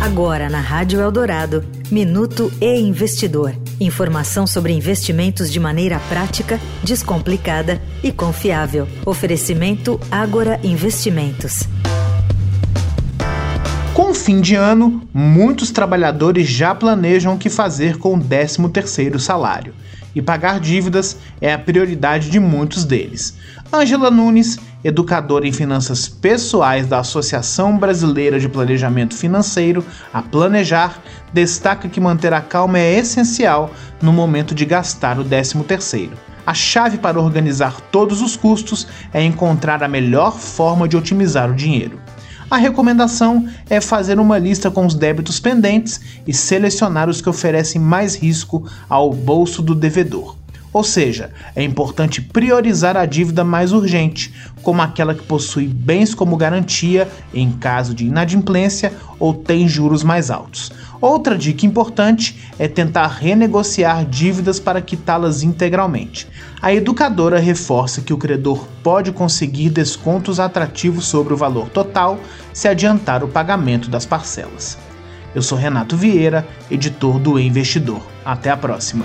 Agora na Rádio Eldorado, Minuto e Investidor. Informação sobre investimentos de maneira prática, descomplicada e confiável. Oferecimento Agora Investimentos. Com o fim de ano, muitos trabalhadores já planejam o que fazer com o 13º salário. E pagar dívidas é a prioridade de muitos deles. Ângela Nunes, educadora em finanças pessoais da Associação Brasileira de Planejamento Financeiro, a Planejar, destaca que manter a calma é essencial no momento de gastar o 13º. A chave para organizar todos os custos é encontrar a melhor forma de otimizar o dinheiro. A recomendação é fazer uma lista com os débitos pendentes e selecionar os que oferecem mais risco ao bolso do devedor. Ou seja, é importante priorizar a dívida mais urgente, como aquela que possui bens como garantia em caso de inadimplência ou tem juros mais altos. Outra dica importante é tentar renegociar dívidas para quitá-las integralmente. A educadora reforça que o credor pode conseguir descontos atrativos sobre o valor total se adiantar o pagamento das parcelas. Eu sou Renato Vieira, editor do Investidor. Até a próxima.